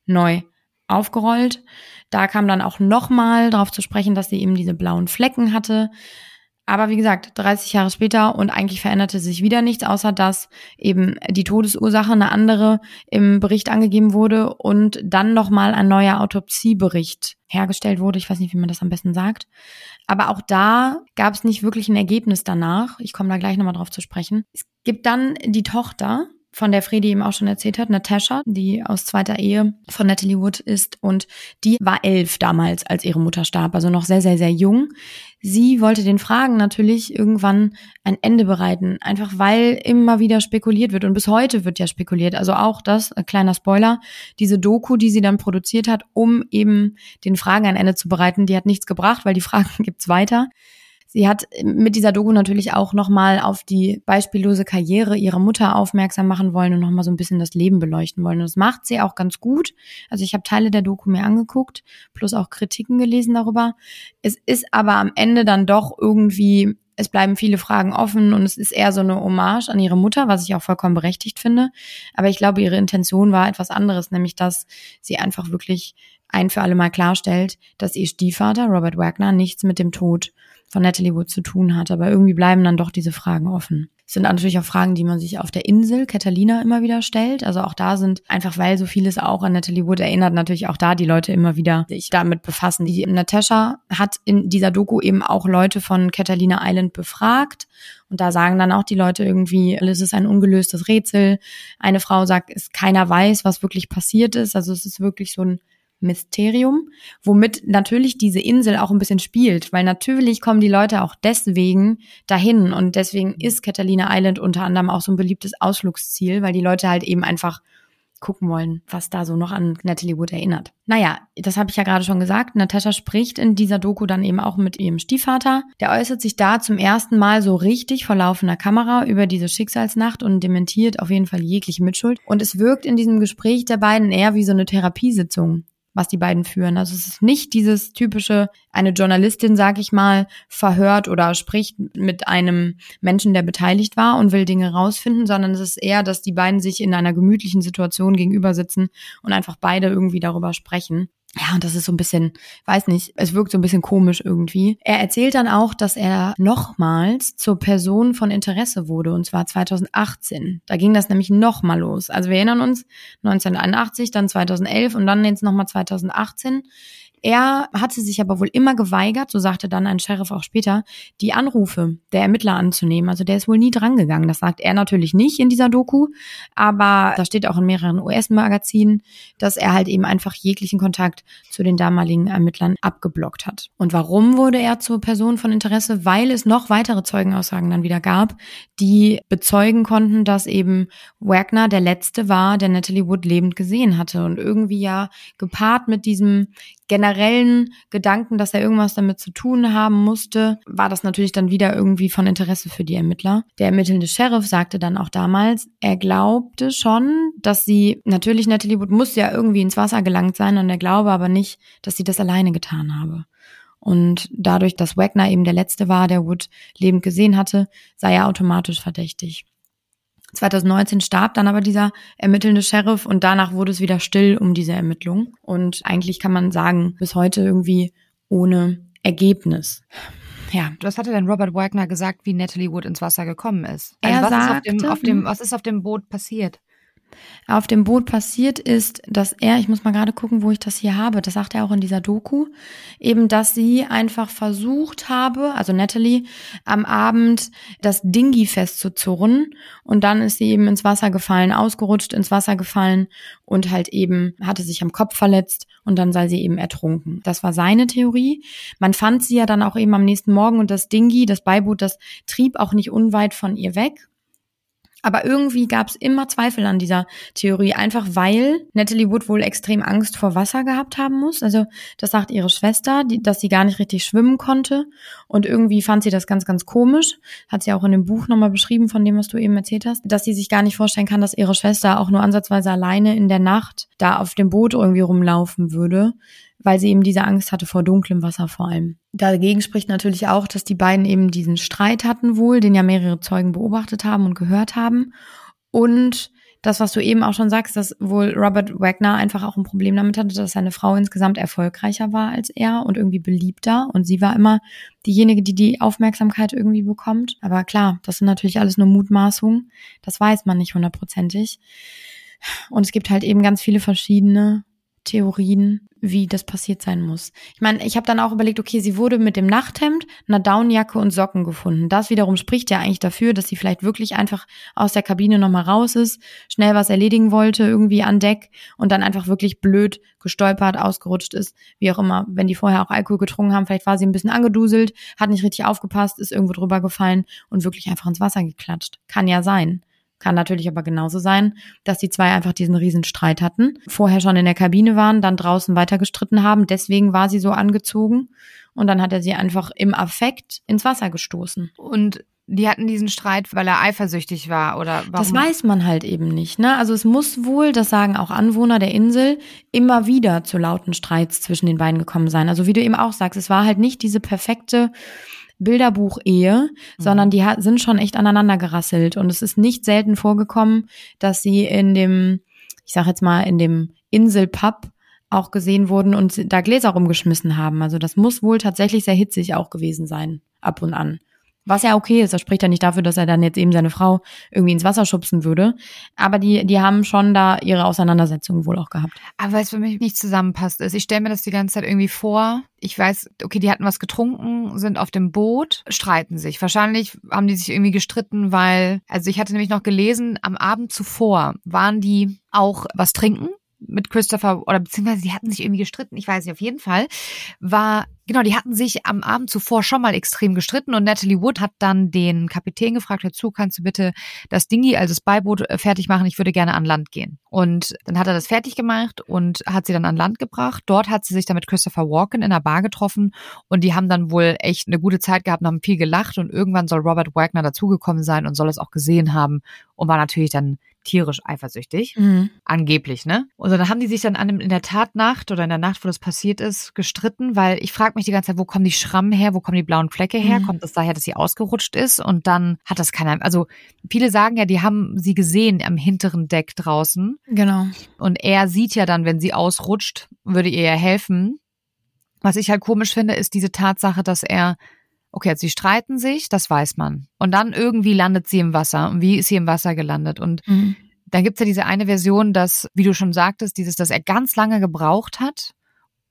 neu aufgerollt. Da kam dann auch nochmal darauf zu sprechen, dass sie eben diese blauen Flecken hatte. Aber wie gesagt, 30 Jahre später und eigentlich veränderte sich wieder nichts, außer dass eben die Todesursache eine andere im Bericht angegeben wurde und dann nochmal ein neuer Autopsiebericht hergestellt wurde. Ich weiß nicht, wie man das am besten sagt. Aber auch da gab es nicht wirklich ein Ergebnis danach. Ich komme da gleich nochmal drauf zu sprechen. Es gibt dann die Tochter von der Fredi eben auch schon erzählt hat, Natascha, die aus zweiter Ehe von Natalie Wood ist und die war elf damals, als ihre Mutter starb, also noch sehr, sehr, sehr jung. Sie wollte den Fragen natürlich irgendwann ein Ende bereiten, einfach weil immer wieder spekuliert wird und bis heute wird ja spekuliert. Also auch das, ein kleiner Spoiler, diese Doku, die sie dann produziert hat, um eben den Fragen ein Ende zu bereiten, die hat nichts gebracht, weil die [laughs] Fragen gibt's weiter. Sie hat mit dieser Doku natürlich auch nochmal auf die beispiellose Karriere ihrer Mutter aufmerksam machen wollen und nochmal so ein bisschen das Leben beleuchten wollen. Und das macht sie auch ganz gut. Also ich habe Teile der Doku mir angeguckt, plus auch Kritiken gelesen darüber. Es ist aber am Ende dann doch irgendwie es bleiben viele Fragen offen und es ist eher so eine Hommage an ihre Mutter, was ich auch vollkommen berechtigt finde. Aber ich glaube, ihre Intention war etwas anderes, nämlich dass sie einfach wirklich ein für alle Mal klarstellt, dass ihr Stiefvater, Robert Wagner, nichts mit dem Tod von Natalie Wood zu tun hat. Aber irgendwie bleiben dann doch diese Fragen offen. Es sind natürlich auch Fragen, die man sich auf der Insel Catalina immer wieder stellt. Also auch da sind einfach, weil so vieles auch an Natalie Wood erinnert, natürlich auch da die Leute immer wieder sich damit befassen. Die Natascha hat in dieser Doku eben auch Leute von Catalina Island befragt. Und da sagen dann auch die Leute irgendwie, es ist ein ungelöstes Rätsel. Eine Frau sagt, es keiner weiß, was wirklich passiert ist. Also es ist wirklich so ein Mysterium, womit natürlich diese Insel auch ein bisschen spielt, weil natürlich kommen die Leute auch deswegen dahin und deswegen ist Catalina Island unter anderem auch so ein beliebtes Ausflugsziel, weil die Leute halt eben einfach gucken wollen, was da so noch an Natalie Wood erinnert. Naja, das habe ich ja gerade schon gesagt. Natascha spricht in dieser Doku dann eben auch mit ihrem Stiefvater. Der äußert sich da zum ersten Mal so richtig vor laufender Kamera über diese Schicksalsnacht und dementiert auf jeden Fall jegliche Mitschuld. Und es wirkt in diesem Gespräch der beiden eher wie so eine Therapiesitzung was die beiden führen. Also es ist nicht dieses typische, eine Journalistin, sag ich mal, verhört oder spricht mit einem Menschen, der beteiligt war und will Dinge rausfinden, sondern es ist eher, dass die beiden sich in einer gemütlichen Situation gegenüber sitzen und einfach beide irgendwie darüber sprechen. Ja, und das ist so ein bisschen, weiß nicht, es wirkt so ein bisschen komisch irgendwie. Er erzählt dann auch, dass er nochmals zur Person von Interesse wurde, und zwar 2018. Da ging das nämlich nochmal los. Also wir erinnern uns, 1981, dann 2011 und dann jetzt nochmal 2018. Er hatte sich aber wohl immer geweigert, so sagte dann ein Sheriff auch später, die Anrufe der Ermittler anzunehmen. Also der ist wohl nie drangegangen. Das sagt er natürlich nicht in dieser Doku, aber da steht auch in mehreren US-Magazinen, dass er halt eben einfach jeglichen Kontakt zu den damaligen Ermittlern abgeblockt hat. Und warum wurde er zur Person von Interesse? Weil es noch weitere Zeugenaussagen dann wieder gab, die bezeugen konnten, dass eben Wagner der Letzte war, der Natalie Wood lebend gesehen hatte. Und irgendwie ja gepaart mit diesem generellen Gedanken, dass er irgendwas damit zu tun haben musste, war das natürlich dann wieder irgendwie von Interesse für die Ermittler. Der ermittelnde Sheriff sagte dann auch damals, er glaubte schon, dass sie, natürlich Natalie Wood muss ja irgendwie ins Wasser gelangt sein und er glaube aber nicht, dass sie das alleine getan habe. Und dadurch, dass Wagner eben der Letzte war, der Wood lebend gesehen hatte, sei er automatisch verdächtig. 2019 starb dann aber dieser ermittelnde Sheriff und danach wurde es wieder still um diese Ermittlung. Und eigentlich kann man sagen, bis heute irgendwie ohne Ergebnis. Ja. Was hatte denn Robert Wagner gesagt, wie Natalie Wood ins Wasser gekommen ist? Also er was, sagte, ist auf dem, auf dem, was ist auf dem Boot passiert? Auf dem Boot passiert ist, dass er, ich muss mal gerade gucken, wo ich das hier habe, das sagt er auch in dieser Doku, eben, dass sie einfach versucht habe, also Natalie, am Abend das Dingi festzuzurren und dann ist sie eben ins Wasser gefallen, ausgerutscht, ins Wasser gefallen und halt eben hatte sich am Kopf verletzt und dann sei sie eben ertrunken. Das war seine Theorie. Man fand sie ja dann auch eben am nächsten Morgen und das Dingi, das Beiboot, das trieb auch nicht unweit von ihr weg aber irgendwie gab es immer Zweifel an dieser Theorie, einfach weil Natalie Wood wohl extrem Angst vor Wasser gehabt haben muss. Also das sagt ihre Schwester, die, dass sie gar nicht richtig schwimmen konnte. Und irgendwie fand sie das ganz, ganz komisch. Hat sie auch in dem Buch nochmal beschrieben, von dem, was du eben erzählt hast, dass sie sich gar nicht vorstellen kann, dass ihre Schwester auch nur ansatzweise alleine in der Nacht da auf dem Boot irgendwie rumlaufen würde weil sie eben diese Angst hatte vor dunklem Wasser vor allem. Dagegen spricht natürlich auch, dass die beiden eben diesen Streit hatten wohl, den ja mehrere Zeugen beobachtet haben und gehört haben. Und das, was du eben auch schon sagst, dass wohl Robert Wagner einfach auch ein Problem damit hatte, dass seine Frau insgesamt erfolgreicher war als er und irgendwie beliebter. Und sie war immer diejenige, die die Aufmerksamkeit irgendwie bekommt. Aber klar, das sind natürlich alles nur Mutmaßungen. Das weiß man nicht hundertprozentig. Und es gibt halt eben ganz viele verschiedene Theorien, wie das passiert sein muss. Ich meine, ich habe dann auch überlegt, okay, sie wurde mit dem Nachthemd, einer Downjacke und Socken gefunden. Das wiederum spricht ja eigentlich dafür, dass sie vielleicht wirklich einfach aus der Kabine nochmal raus ist, schnell was erledigen wollte, irgendwie an Deck und dann einfach wirklich blöd gestolpert, ausgerutscht ist, wie auch immer. Wenn die vorher auch Alkohol getrunken haben, vielleicht war sie ein bisschen angeduselt, hat nicht richtig aufgepasst, ist irgendwo drüber gefallen und wirklich einfach ins Wasser geklatscht. Kann ja sein. Kann natürlich aber genauso sein, dass die zwei einfach diesen Riesenstreit hatten, vorher schon in der Kabine waren, dann draußen weiter gestritten haben, deswegen war sie so angezogen und dann hat er sie einfach im Affekt ins Wasser gestoßen. Und die hatten diesen Streit, weil er eifersüchtig war oder warum? Das weiß man halt eben nicht. Ne? Also es muss wohl, das sagen auch Anwohner der Insel, immer wieder zu lauten Streits zwischen den beiden gekommen sein. Also wie du eben auch sagst, es war halt nicht diese perfekte Bilderbuch-Ehe, mhm. sondern die sind schon echt aneinander gerasselt. Und es ist nicht selten vorgekommen, dass sie in dem, ich sag jetzt mal, in dem Inselpub auch gesehen wurden und da Gläser rumgeschmissen haben. Also das muss wohl tatsächlich sehr hitzig auch gewesen sein, ab und an. Was ja okay ist, das spricht ja nicht dafür, dass er dann jetzt eben seine Frau irgendwie ins Wasser schubsen würde. Aber die, die haben schon da ihre Auseinandersetzungen wohl auch gehabt. Aber es für mich nicht zusammenpasst ist. Ich stelle mir das die ganze Zeit irgendwie vor. Ich weiß, okay, die hatten was getrunken, sind auf dem Boot, streiten sich. Wahrscheinlich haben die sich irgendwie gestritten, weil, also ich hatte nämlich noch gelesen, am Abend zuvor waren die auch was trinken mit Christopher oder beziehungsweise die hatten sich irgendwie gestritten, ich weiß nicht, auf jeden Fall war Genau, die hatten sich am Abend zuvor schon mal extrem gestritten und Natalie Wood hat dann den Kapitän gefragt, hör zu, kannst du bitte das Dingi, also das Beiboot, äh, fertig machen? Ich würde gerne an Land gehen. Und dann hat er das fertig gemacht und hat sie dann an Land gebracht. Dort hat sie sich dann mit Christopher Walken in einer Bar getroffen und die haben dann wohl echt eine gute Zeit gehabt und haben viel gelacht und irgendwann soll Robert Wagner dazugekommen sein und soll es auch gesehen haben und war natürlich dann tierisch eifersüchtig. Mhm. Angeblich, ne? Und dann haben die sich dann an, in der Tatnacht oder in der Nacht, wo das passiert ist, gestritten, weil ich frage mich die ganze Zeit, wo kommen die Schrammen her, wo kommen die blauen Flecke her? Mhm. Kommt das daher, dass sie ausgerutscht ist? Und dann hat das keiner. Also viele sagen ja, die haben sie gesehen am hinteren Deck draußen. Genau. Und er sieht ja dann, wenn sie ausrutscht, würde ihr ja helfen. Was ich halt komisch finde, ist diese Tatsache, dass er okay, sie streiten sich, das weiß man. Und dann irgendwie landet sie im Wasser. Und wie ist sie im Wasser gelandet? Und mhm. dann gibt's ja diese eine Version, dass, wie du schon sagtest, dieses, dass er ganz lange gebraucht hat,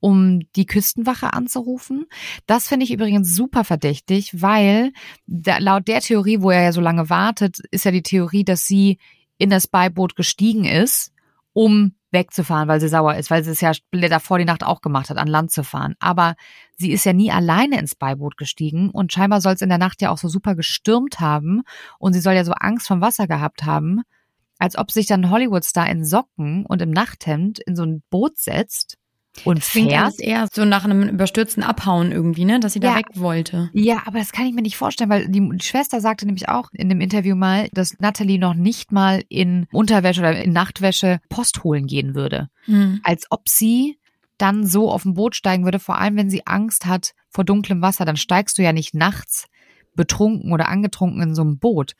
um die Küstenwache anzurufen. Das finde ich übrigens super verdächtig, weil da, laut der Theorie, wo er ja so lange wartet, ist ja die Theorie, dass sie in das Beiboot gestiegen ist, um wegzufahren, weil sie sauer ist, weil sie es ja davor die Nacht auch gemacht hat, an Land zu fahren. Aber sie ist ja nie alleine ins Beiboot gestiegen und scheinbar soll es in der Nacht ja auch so super gestürmt haben und sie soll ja so Angst vom Wasser gehabt haben, als ob sich dann Hollywood-Star in Socken und im Nachthemd in so ein Boot setzt und das fährt. eher so nach einem überstürzten Abhauen irgendwie, ne, dass sie da weg wollte. Ja, aber das kann ich mir nicht vorstellen, weil die, die Schwester sagte nämlich auch in dem Interview mal, dass Natalie noch nicht mal in Unterwäsche oder in Nachtwäsche Post holen gehen würde. Hm. Als ob sie dann so auf ein Boot steigen würde, vor allem wenn sie Angst hat vor dunklem Wasser, dann steigst du ja nicht nachts betrunken oder angetrunken in so ein Boot.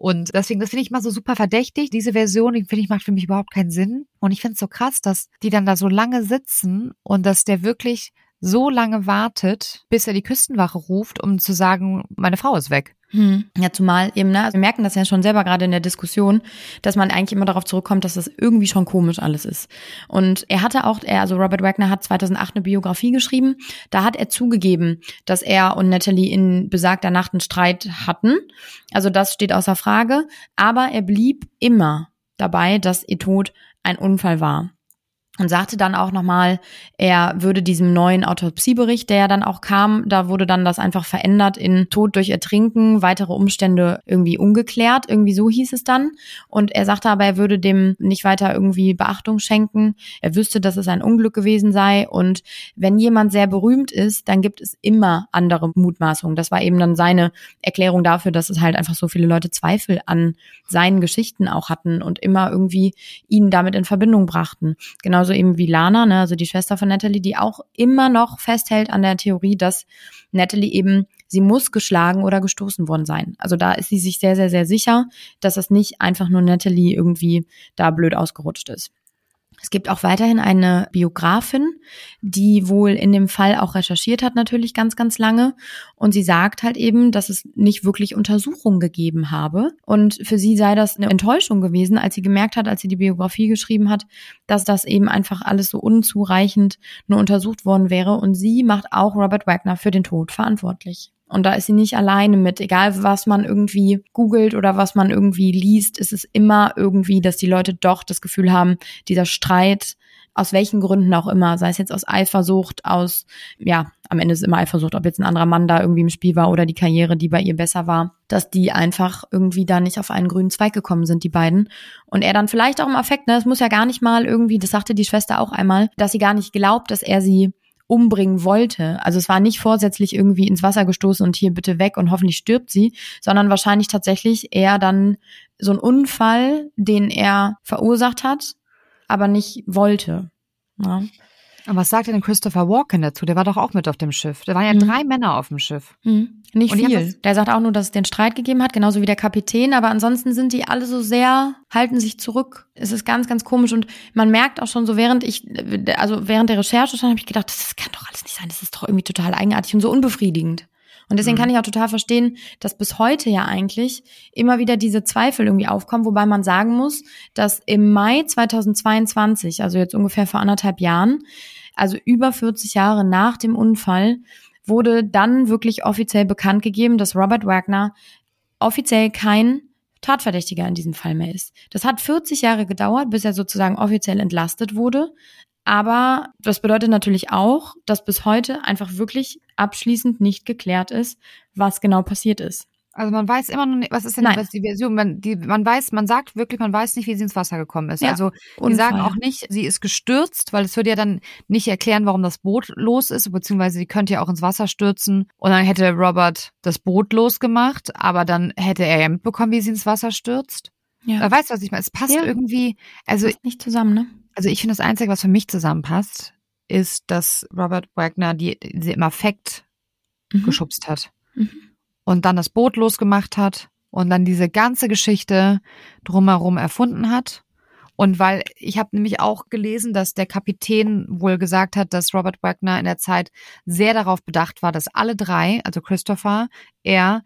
Und deswegen, das finde ich mal so super verdächtig. Diese Version, die finde ich, macht für mich überhaupt keinen Sinn. Und ich finde es so krass, dass die dann da so lange sitzen und dass der wirklich so lange wartet, bis er die Küstenwache ruft, um zu sagen, meine Frau ist weg. Hm. Ja, zumal eben, ne, also wir merken das ja schon selber gerade in der Diskussion, dass man eigentlich immer darauf zurückkommt, dass das irgendwie schon komisch alles ist. Und er hatte auch, er, also Robert Wagner hat 2008 eine Biografie geschrieben, da hat er zugegeben, dass er und Natalie in besagter Nacht einen Streit hatten. Also das steht außer Frage. Aber er blieb immer dabei, dass ihr Tod ein Unfall war und sagte dann auch nochmal, er würde diesem neuen Autopsiebericht, der ja dann auch kam, da wurde dann das einfach verändert in Tod durch Ertrinken, weitere Umstände irgendwie ungeklärt, irgendwie so hieß es dann. Und er sagte aber, er würde dem nicht weiter irgendwie Beachtung schenken. Er wüsste, dass es ein Unglück gewesen sei. Und wenn jemand sehr berühmt ist, dann gibt es immer andere Mutmaßungen. Das war eben dann seine Erklärung dafür, dass es halt einfach so viele Leute Zweifel an seinen Geschichten auch hatten und immer irgendwie ihn damit in Verbindung brachten. Genauso genauso eben wie Lana, ne, also die Schwester von Natalie, die auch immer noch festhält an der Theorie, dass Natalie eben, sie muss geschlagen oder gestoßen worden sein. Also da ist sie sich sehr, sehr, sehr sicher, dass es nicht einfach nur Natalie irgendwie da blöd ausgerutscht ist. Es gibt auch weiterhin eine Biografin, die wohl in dem Fall auch recherchiert hat, natürlich ganz, ganz lange. Und sie sagt halt eben, dass es nicht wirklich Untersuchungen gegeben habe. Und für sie sei das eine Enttäuschung gewesen, als sie gemerkt hat, als sie die Biografie geschrieben hat, dass das eben einfach alles so unzureichend nur untersucht worden wäre. Und sie macht auch Robert Wagner für den Tod verantwortlich. Und da ist sie nicht alleine mit. Egal, was man irgendwie googelt oder was man irgendwie liest, ist es immer irgendwie, dass die Leute doch das Gefühl haben, dieser Streit, aus welchen Gründen auch immer, sei es jetzt aus Eifersucht, aus, ja, am Ende ist es immer Eifersucht, ob jetzt ein anderer Mann da irgendwie im Spiel war oder die Karriere, die bei ihr besser war, dass die einfach irgendwie da nicht auf einen grünen Zweig gekommen sind, die beiden. Und er dann vielleicht auch im Affekt, ne, es muss ja gar nicht mal irgendwie, das sagte die Schwester auch einmal, dass sie gar nicht glaubt, dass er sie umbringen wollte. Also es war nicht vorsätzlich irgendwie ins Wasser gestoßen und hier bitte weg und hoffentlich stirbt sie, sondern wahrscheinlich tatsächlich eher dann so ein Unfall, den er verursacht hat, aber nicht wollte. Ja. Und was sagt denn Christopher Walken dazu? Der war doch auch mit auf dem Schiff. Da waren ja mhm. drei Männer auf dem Schiff. Mhm. Nicht und viel. Der sagt auch nur, dass es den Streit gegeben hat, genauso wie der Kapitän. Aber ansonsten sind die alle so sehr, halten sich zurück. Es ist ganz, ganz komisch. Und man merkt auch schon so, während ich, also während der Recherche schon, habe ich gedacht, das kann doch alles nicht sein. Das ist doch irgendwie total eigenartig und so unbefriedigend. Und deswegen mhm. kann ich auch total verstehen, dass bis heute ja eigentlich immer wieder diese Zweifel irgendwie aufkommen, wobei man sagen muss, dass im Mai 2022, also jetzt ungefähr vor anderthalb Jahren, also über 40 Jahre nach dem Unfall, wurde dann wirklich offiziell bekannt gegeben, dass Robert Wagner offiziell kein Tatverdächtiger in diesem Fall mehr ist. Das hat 40 Jahre gedauert, bis er sozusagen offiziell entlastet wurde. Aber das bedeutet natürlich auch, dass bis heute einfach wirklich abschließend nicht geklärt ist, was genau passiert ist. Also man weiß immer noch nicht, was ist denn Nein. was die Version? Man, die, man weiß, man sagt wirklich, man weiß nicht, wie sie ins Wasser gekommen ist. Ja, also die Unfall. sagen auch nicht, sie ist gestürzt, weil es würde ja dann nicht erklären, warum das Boot los ist, beziehungsweise sie könnte ja auch ins Wasser stürzen und dann hätte Robert das Boot losgemacht, aber dann hätte er ja mitbekommen, wie sie ins Wasser stürzt. Ja. Da weißt du, was ich meine? Es passt Ja. irgendwie, also Passt nicht zusammen, ne? also ich finde, das Einzige, was für mich zusammenpasst, ist, dass Robert Wagner die, sie im Affekt Mhm. geschubst hat. Mhm. Und dann das Boot losgemacht hat und dann diese ganze Geschichte drumherum erfunden hat. Und weil ich habe nämlich auch gelesen, dass der Kapitän wohl gesagt hat, dass Robert Wagner in der Zeit sehr darauf bedacht war, dass alle drei, also Christopher, er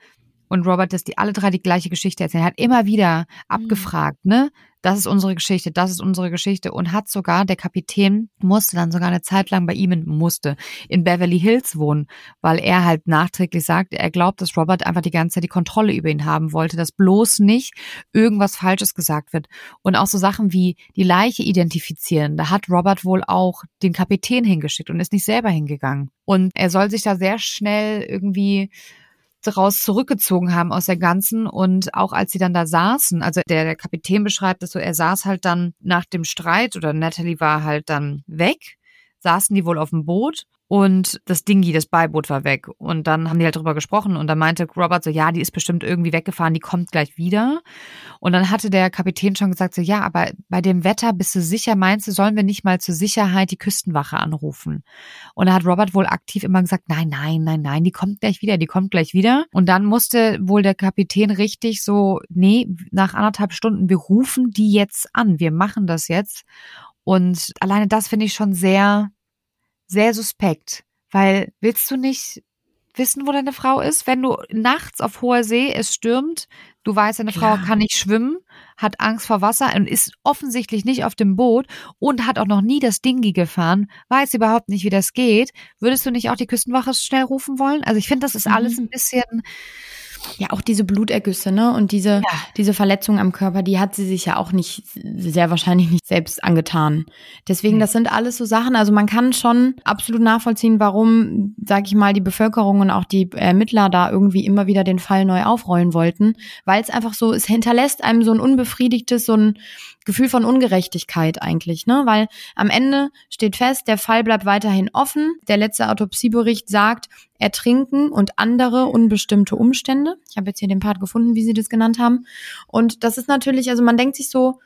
und Robert, dass die alle drei die gleiche Geschichte erzählen. Er hat immer wieder abgefragt, ne? Das ist unsere Geschichte, das ist unsere Geschichte und hat sogar, der Kapitän musste dann sogar eine Zeit lang bei ihm in, musste in Beverly Hills wohnen, weil er halt nachträglich sagt, er glaubt, dass Robert einfach die ganze Zeit die Kontrolle über ihn haben wollte, dass bloß nicht irgendwas Falsches gesagt wird. Und auch so Sachen wie die Leiche identifizieren, da hat Robert wohl auch den Kapitän hingeschickt und ist nicht selber hingegangen. Und er soll sich da sehr schnell irgendwie daraus zurückgezogen haben aus der ganzen. Und auch als sie dann da saßen, also der, der Kapitän beschreibt es so, er saß halt dann nach dem Streit oder Natalie war halt dann weg, saßen die wohl auf dem Boot und das Dingi, das Beiboot war weg und dann haben die halt drüber gesprochen und dann meinte Robert so, ja, die ist bestimmt irgendwie weggefahren, die kommt gleich wieder und dann hatte der Kapitän schon gesagt so, ja, aber bei dem Wetter bist du sicher, meinst du, sollen wir nicht mal zur Sicherheit die Küstenwache anrufen? Und da hat Robert wohl aktiv immer gesagt, nein, nein, nein, nein, die kommt gleich wieder, die kommt gleich wieder. Und dann musste wohl der Kapitän richtig so, nee, nach anderthalb Stunden, wir rufen die jetzt an, wir machen das jetzt. Und alleine das finde ich schon sehr, sehr suspekt. Weil willst du nicht wissen, wo deine Frau ist? Wenn du nachts auf hoher See, es stürmt, du weißt, deine Frau Ja. kann nicht schwimmen, hat Angst vor Wasser und ist offensichtlich nicht auf dem Boot und hat auch noch nie das Dingi gefahren, weiß überhaupt nicht, wie das geht. Würdest du nicht auch die Küstenwache schnell rufen wollen? Also ich finde, das ist Mhm. alles ein bisschen, Ja, auch diese Blutergüsse, ne? Und diese, Ja. diese Verletzung am Körper, die hat sie sich ja auch nicht, sehr wahrscheinlich nicht selbst angetan. Deswegen, Nee. das sind alles so Sachen. Also man kann schon absolut nachvollziehen, warum, sag ich mal, die Bevölkerung und auch die Ermittler da irgendwie immer wieder den Fall neu aufrollen wollten. Weil es einfach so, es hinterlässt einem so ein unbefriedigtes, so ein Gefühl von Ungerechtigkeit eigentlich, ne? Weil am Ende steht fest, der Fall bleibt weiterhin offen. Der letzte Autopsiebericht sagt, Ertrinken und andere unbestimmte Umstände. Ich habe jetzt hier den Part gefunden, wie Sie das genannt haben. Und das ist natürlich, also man denkt sich so,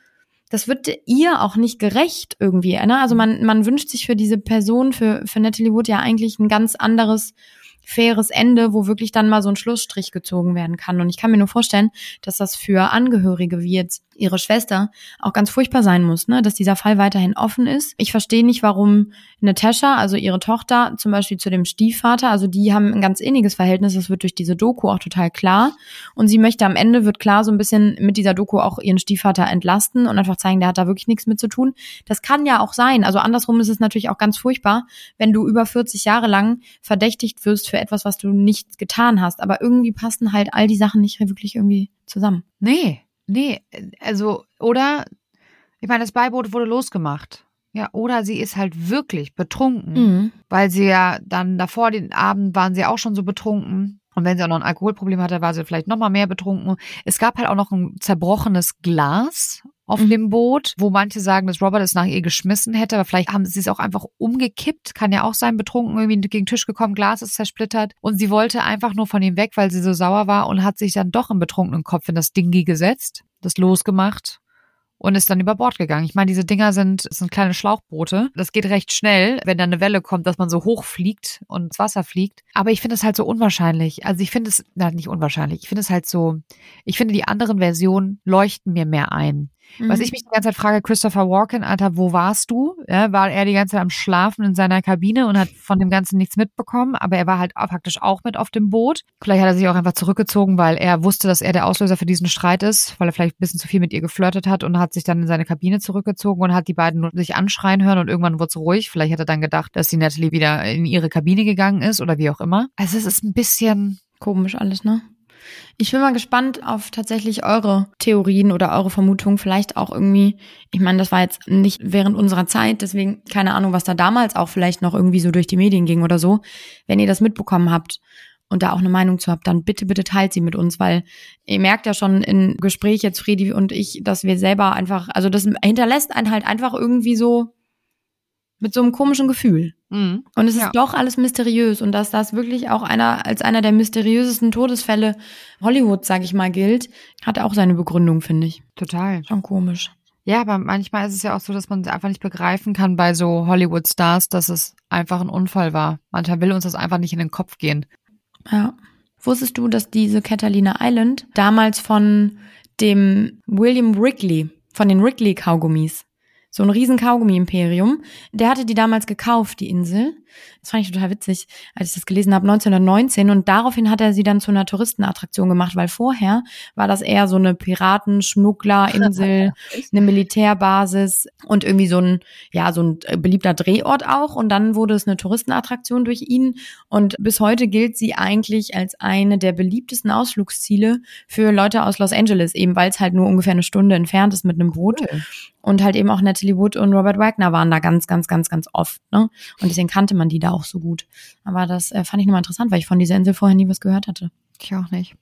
das wird ihr auch nicht gerecht irgendwie. Ne? Also man, man wünscht sich für diese Person, für, für Natalie Wood ja eigentlich ein ganz anderes, faires Ende, wo wirklich dann mal so ein Schlussstrich gezogen werden kann. Und ich kann mir nur vorstellen, dass das für Angehörige wie jetzt ihre Schwester auch ganz furchtbar sein muss, ne? dass dieser Fall weiterhin offen ist. Ich verstehe nicht, warum Natascha, also ihre Tochter, zum Beispiel zu dem Stiefvater, also die haben ein ganz inniges Verhältnis, das wird durch diese Doku auch total klar. Und sie möchte am Ende, wird klar, so ein bisschen mit dieser Doku auch ihren Stiefvater entlasten und einfach zeigen, der hat da wirklich nichts mit zu tun. Das kann ja auch sein. Also andersrum ist es natürlich auch ganz furchtbar, wenn du über 40 Jahre lang verdächtigt wirst für etwas, was du nicht getan hast. Aber irgendwie passen halt all die Sachen nicht wirklich irgendwie zusammen. nee, nee, also, oder, ich meine, das Beiboot wurde losgemacht. Ja, oder sie ist halt wirklich betrunken. Mhm. weil sie ja dann davor den Abend waren sie auch schon so betrunken. Und wenn sie auch noch ein Alkoholproblem hatte, war sie vielleicht noch mal mehr betrunken. Es gab halt auch noch ein zerbrochenes Glas auf Mhm. dem Boot, wo manche sagen, dass Robert es nach ihr geschmissen hätte, aber vielleicht haben sie es auch einfach umgekippt, kann ja auch sein, betrunken irgendwie gegen den Tisch gekommen, Glas ist zersplittert und sie wollte einfach nur von ihm weg, weil sie so sauer war und hat sich dann doch im betrunkenen Kopf in das Dingi gesetzt, das losgemacht und ist dann über Bord gegangen. Ich meine, diese Dinger sind, sind kleine Schlauchboote. Das geht recht schnell, wenn da eine Welle kommt, dass man so hoch fliegt und ins Wasser fliegt. Aber ich finde es halt so unwahrscheinlich. Also ich finde es, na, nicht unwahrscheinlich. Ich finde es halt so, ich finde die anderen Versionen leuchten mir mehr ein. Was Mhm. ich mich die ganze Zeit frage, Christopher Walken, Alter, wo warst du? Ja, war er die ganze Zeit am Schlafen in seiner Kabine und hat von dem Ganzen nichts mitbekommen, aber er war halt praktisch auch mit auf dem Boot. Vielleicht hat er sich auch einfach zurückgezogen, weil er wusste, dass er der Auslöser für diesen Streit ist, weil er vielleicht ein bisschen zu viel mit ihr geflirtet hat und hat sich dann in seine Kabine zurückgezogen und hat die beiden nur sich anschreien hören und irgendwann wurde es ruhig. Vielleicht hat er dann gedacht, dass die Natalie wieder in ihre Kabine gegangen ist oder wie auch immer. Also es ist ein bisschen, Komisch alles, ne? Ich bin mal gespannt auf tatsächlich eure Theorien oder eure Vermutungen. Vielleicht auch irgendwie, ich meine, das war jetzt nicht während unserer Zeit, deswegen keine Ahnung, was da damals auch vielleicht noch irgendwie so durch die Medien ging oder so. Wenn ihr das mitbekommen habt und da auch eine Meinung zu habt, dann bitte, bitte teilt sie mit uns, weil ihr merkt ja schon im Gespräch jetzt Fredi und ich, dass wir selber einfach, also das hinterlässt einen halt einfach irgendwie so mit so einem komischen Gefühl. Mhm. Und es ist ja. doch alles mysteriös und dass das wirklich auch einer als einer der mysteriösesten Todesfälle Hollywoods, sag ich mal, gilt, hat auch seine Begründung, finde ich. Total. Schon komisch. Ja, aber manchmal ist es ja auch so, dass man einfach nicht begreifen kann bei so Hollywood-Stars, dass es einfach ein Unfall war. Manchmal will uns das einfach nicht in den Kopf gehen. Ja. Wusstest du, dass diese Catalina Island damals von dem William Wrigley, von den Wrigley-Kaugummis, so ein riesen Kaugummi-Imperium. Der hatte die damals gekauft, die Insel. Das fand ich total witzig, als ich das gelesen habe, 1919. Und daraufhin hat er sie dann zu einer Touristenattraktion gemacht, weil vorher war das eher so eine Piraten, Schmuggler-Insel, [laughs] eine Militärbasis und irgendwie so ein, ja, so ein beliebter Drehort auch. Und dann wurde es eine Touristenattraktion durch ihn. Und bis heute gilt sie eigentlich als eine der beliebtesten Ausflugsziele für Leute aus Los Angeles, eben weil es halt nur ungefähr eine Stunde entfernt ist mit einem Boot. Cool. Und halt eben auch Natalie Wood und Robert Wagner waren da ganz, ganz, ganz, ganz oft. Ne? Und deswegen kannte man die da auch so gut. Aber das äh, fand ich nochmal interessant, weil ich von dieser Insel vorher nie was gehört hatte. Ich auch nicht.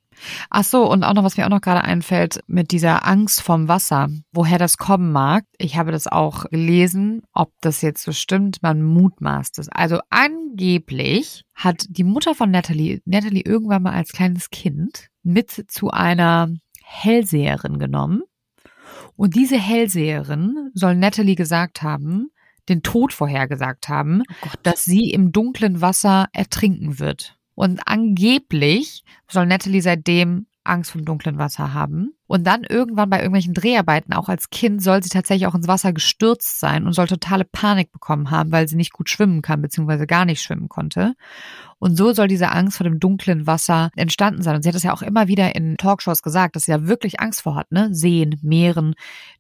Ach so, und auch noch, was mir auch noch gerade einfällt, mit dieser Angst vom Wasser, woher das kommen mag. Ich habe das auch gelesen, ob das jetzt so stimmt, man mutmaßt es. Also angeblich hat die Mutter von Natalie, Natalie irgendwann mal als kleines Kind mit zu einer Hellseherin genommen und diese Hellseherin soll Natalie gesagt haben, den Tod vorhergesagt haben, oh dass sie im dunklen Wasser ertrinken wird. Und angeblich soll Natalie seitdem Angst vom dunklen Wasser haben. Und dann irgendwann bei irgendwelchen Dreharbeiten, auch als Kind, soll sie tatsächlich auch ins Wasser gestürzt sein und soll totale Panik bekommen haben, weil sie nicht gut schwimmen kann, beziehungsweise gar nicht schwimmen konnte. Und so soll diese Angst vor dem dunklen Wasser entstanden sein. Und sie hat es ja auch immer wieder in Talkshows gesagt, dass sie ja wirklich Angst vor hat, ne? Seen, Meeren.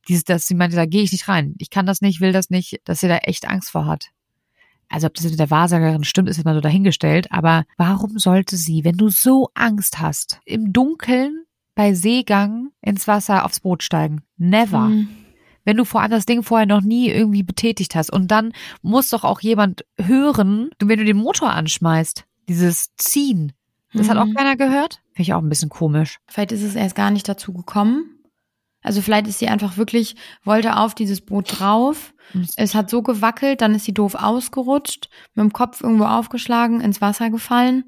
Dieses, dass sie meinte, da gehe ich nicht rein. Ich kann das nicht, will das nicht, dass sie da echt Angst vor hat also ob das mit der Wahrsagerin stimmt, ist mal so dahingestellt, aber warum sollte sie, wenn du so Angst hast, im Dunkeln bei Seegang ins Wasser aufs Boot steigen? Never. Mhm. Wenn du vor allem das Ding vorher noch nie irgendwie betätigt hast und dann muss doch auch jemand hören, wenn du den Motor anschmeißt, dieses Ziehen. Das mhm. hat auch mhm. keiner gehört? Finde ich auch ein bisschen komisch. Vielleicht ist es erst gar nicht dazu gekommen. Also vielleicht ist sie einfach wirklich, wollte auf dieses Boot drauf. Es hat so gewackelt, dann ist sie doof ausgerutscht, mit dem Kopf irgendwo aufgeschlagen, ins Wasser gefallen.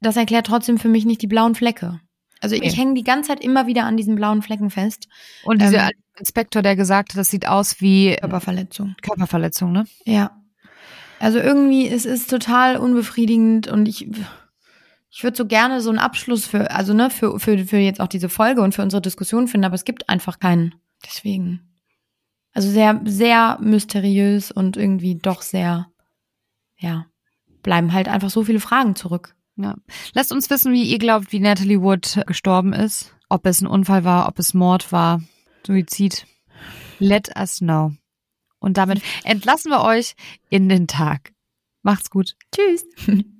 Das erklärt trotzdem für mich nicht die blauen Flecke. Also ich hänge die ganze Zeit immer wieder an diesen blauen Flecken fest. Und dieser ähm, Inspektor, der gesagt hat, das sieht aus wie Körperverletzung. Körperverletzung, ne? Ja. Also irgendwie, es ist total unbefriedigend und ich, ich würde so gerne so einen Abschluss für, also ne, für, für, für jetzt auch diese Folge und für unsere Diskussion finden, aber es gibt einfach keinen. Deswegen. Also sehr, sehr mysteriös und irgendwie doch sehr, ja, bleiben halt einfach so viele Fragen zurück. Ja. Lasst uns wissen, wie ihr glaubt, wie Natalie Wood gestorben ist. Ob es ein Unfall war, ob es Mord war, Suizid. Let us know. Und damit [laughs] entlassen wir euch in den Tag. Macht's gut. Tschüss. [laughs]